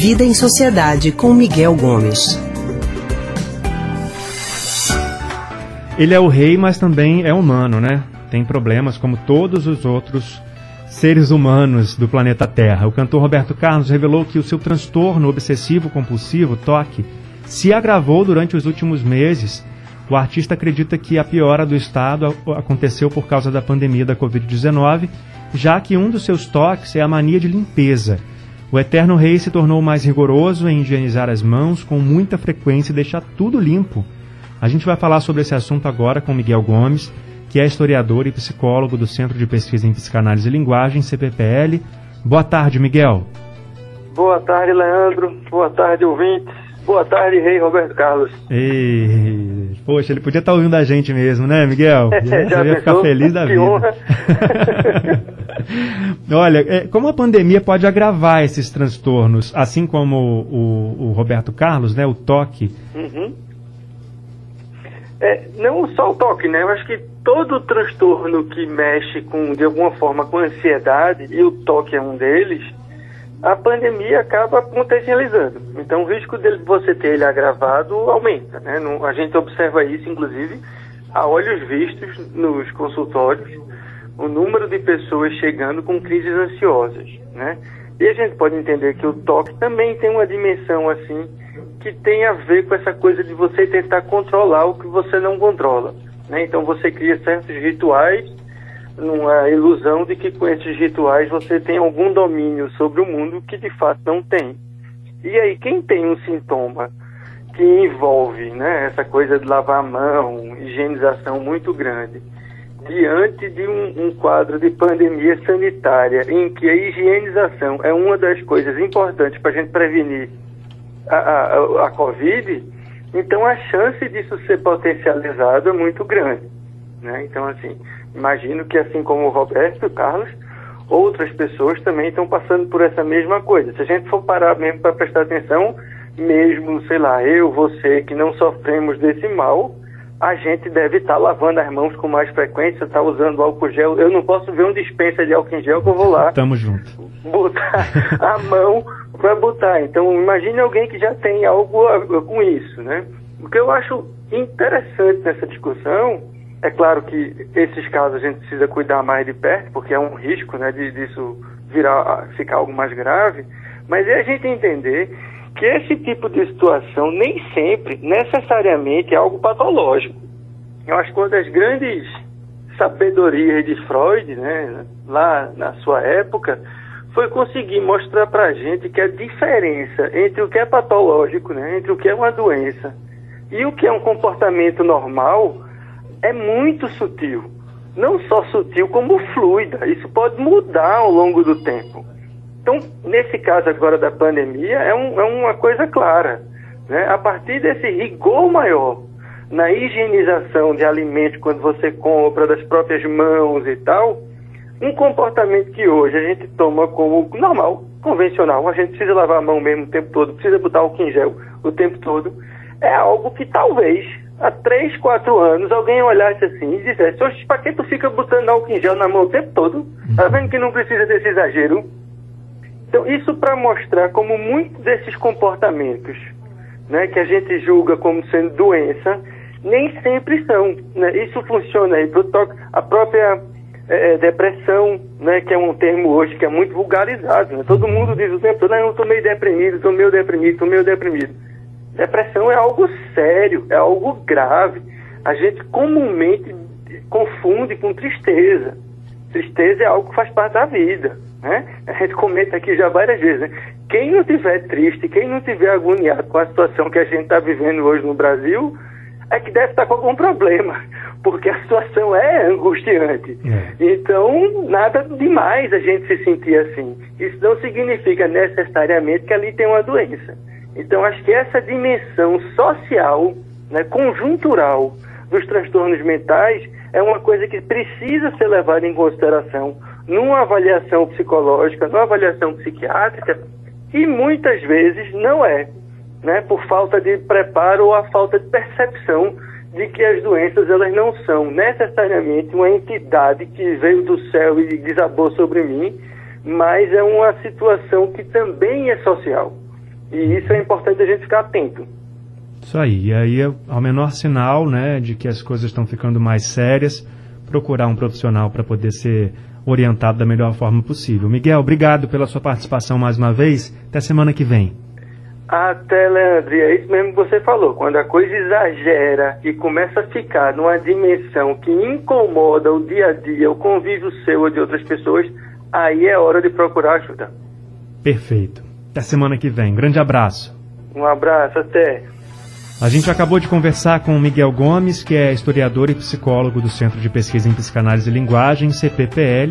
Vida em Sociedade com Miguel Gomes. Ele é o rei, mas também é humano, né? Tem problemas como todos os outros seres humanos do planeta Terra. O cantor Roberto Carlos revelou que o seu transtorno obsessivo compulsivo, TOC, se agravou durante os últimos meses. O artista acredita que a piora do estado aconteceu por causa da pandemia da Covid-19, já que um dos seus toques é a mania de limpeza. O Eterno Rei se tornou mais rigoroso em higienizar as mãos com muita frequência e deixar tudo limpo. A gente vai falar sobre esse assunto agora com Miguel Gomes, que é historiador e psicólogo do Centro de Pesquisa em Psicanálise e Linguagem, CPPL. Boa tarde, Miguel. Boa tarde, Leandro. Boa tarde, ouvintes. Boa tarde, Rei Roberto Carlos. Ei, poxa, ele podia estar ouvindo a gente mesmo, né, Miguel? Já, Já ia ficar feliz da que vida. Honra. Olha, é, como a pandemia pode agravar esses transtornos, assim como o, o Roberto Carlos, né, o toque. Uhum. É, não só o toque, né? Eu acho que todo transtorno que mexe com, de alguma forma, com ansiedade, e o toque é um deles, a pandemia acaba potencializando. Então, o risco de você ter ele agravado aumenta, né? a gente observa isso, inclusive, a olhos vistos nos consultórios, o número de pessoas chegando com crises ansiosas, né? E a gente pode entender que o toque também tem uma dimensão assim que tem a ver com essa coisa de você tentar controlar o que você não controla. Né? Então você cria certos rituais numa ilusão de que com esses rituais você tem algum domínio sobre o mundo que de fato não tem. E aí quem tem um sintoma que envolve né, essa coisa de lavar a mão, higienização muito grande, diante de um, um, quadro de pandemia sanitária em que a higienização é uma das coisas importantes para a gente prevenir a, a, a Covid, então a chance disso ser potencializado é muito grande. Né? Então, assim, imagino que assim como o Roberto o Carlos, outras pessoas também estão passando por essa mesma coisa. Se a gente for parar mesmo para prestar atenção, mesmo, sei lá, eu, você, que não sofremos desse mal, a gente deve estar tá lavando as mãos com mais frequência, estar tá usando álcool gel. Eu não posso ver um dispensa de álcool em gel que eu vou lá. Tamo junto. Botar a mão para botar. Então, imagine alguém que já tem algo com isso, né? O que eu acho interessante nessa discussão, é claro que esses casos a gente precisa cuidar mais de perto, porque é um risco, né, de, disso virar, ficar algo mais grave, mas é a gente entender que esse tipo de situação nem sempre, necessariamente, é algo patológico. Eu acho que uma das grandes sabedorias de Freud, né, lá na sua época, foi conseguir mostrar para a gente que a diferença entre o que é patológico, né, entre o que é uma doença e o que é um comportamento normal é muito sutil. Não só sutil, como fluida. Isso pode mudar ao longo do tempo. Então, nesse caso agora da pandemia, é, um, é uma coisa clara. Né? A partir desse rigor maior na higienização de alimentos quando você compra das próprias mãos e tal, um comportamento que hoje a gente toma como normal, convencional, a gente precisa lavar a mão mesmo o tempo todo, precisa botar álcool em gel o tempo todo, é algo que talvez há 3, 4 anos alguém olhasse assim e dissesse, para que tu fica botando álcool em gel na mão o tempo todo? Tá vendo que não precisa desse exagero? Então, isso para mostrar como muitos desses comportamentos né, que a gente julga como sendo doença, nem sempre são. Né? Isso funciona aí para a própria é, é, depressão, né, que é um termo hoje que é muito vulgarizado. Né? Todo mundo diz o tempo todo, eu estou meio deprimido, estou meio deprimido, estou meio deprimido. Depressão é algo sério, é algo grave. A gente comumente confunde com tristeza. Tristeza é algo que faz parte da vida. Né? A gente comenta aqui já várias vezes. Né? Quem não tiver triste, quem não tiver agoniado com a situação que a gente está vivendo hoje no Brasil, é que deve estar com algum problema, porque a situação é angustiante. É. Então, nada demais a gente se sentir assim. Isso não significa necessariamente que ali tem uma doença. Então, acho que essa dimensão social, né, conjuntural dos transtornos mentais é uma coisa que precisa ser levada em consideração numa avaliação psicológica, numa avaliação psiquiátrica, e muitas vezes não é, né, por falta de preparo ou a falta de percepção de que as doenças elas não são necessariamente uma entidade que veio do céu e desabou sobre mim, mas é uma situação que também é social. E isso é importante a gente ficar atento. Isso aí. E aí, ao menor sinal né, de que as coisas estão ficando mais sérias, procurar um profissional para poder ser orientado da melhor forma possível. Miguel, obrigado pela sua participação mais uma vez. Até semana que vem. Até, Leandro, é isso mesmo que você falou. Quando a coisa exagera e começa a ficar numa dimensão que incomoda o dia a dia, o convívio seu ou de outras pessoas, aí é hora de procurar ajuda. Perfeito. Até semana que vem. Grande abraço. Um abraço, até. A gente acabou de conversar com o Miguel Gomes, que é historiador e psicólogo do Centro de Pesquisa em Psicanálise e Linguagem, CPPL.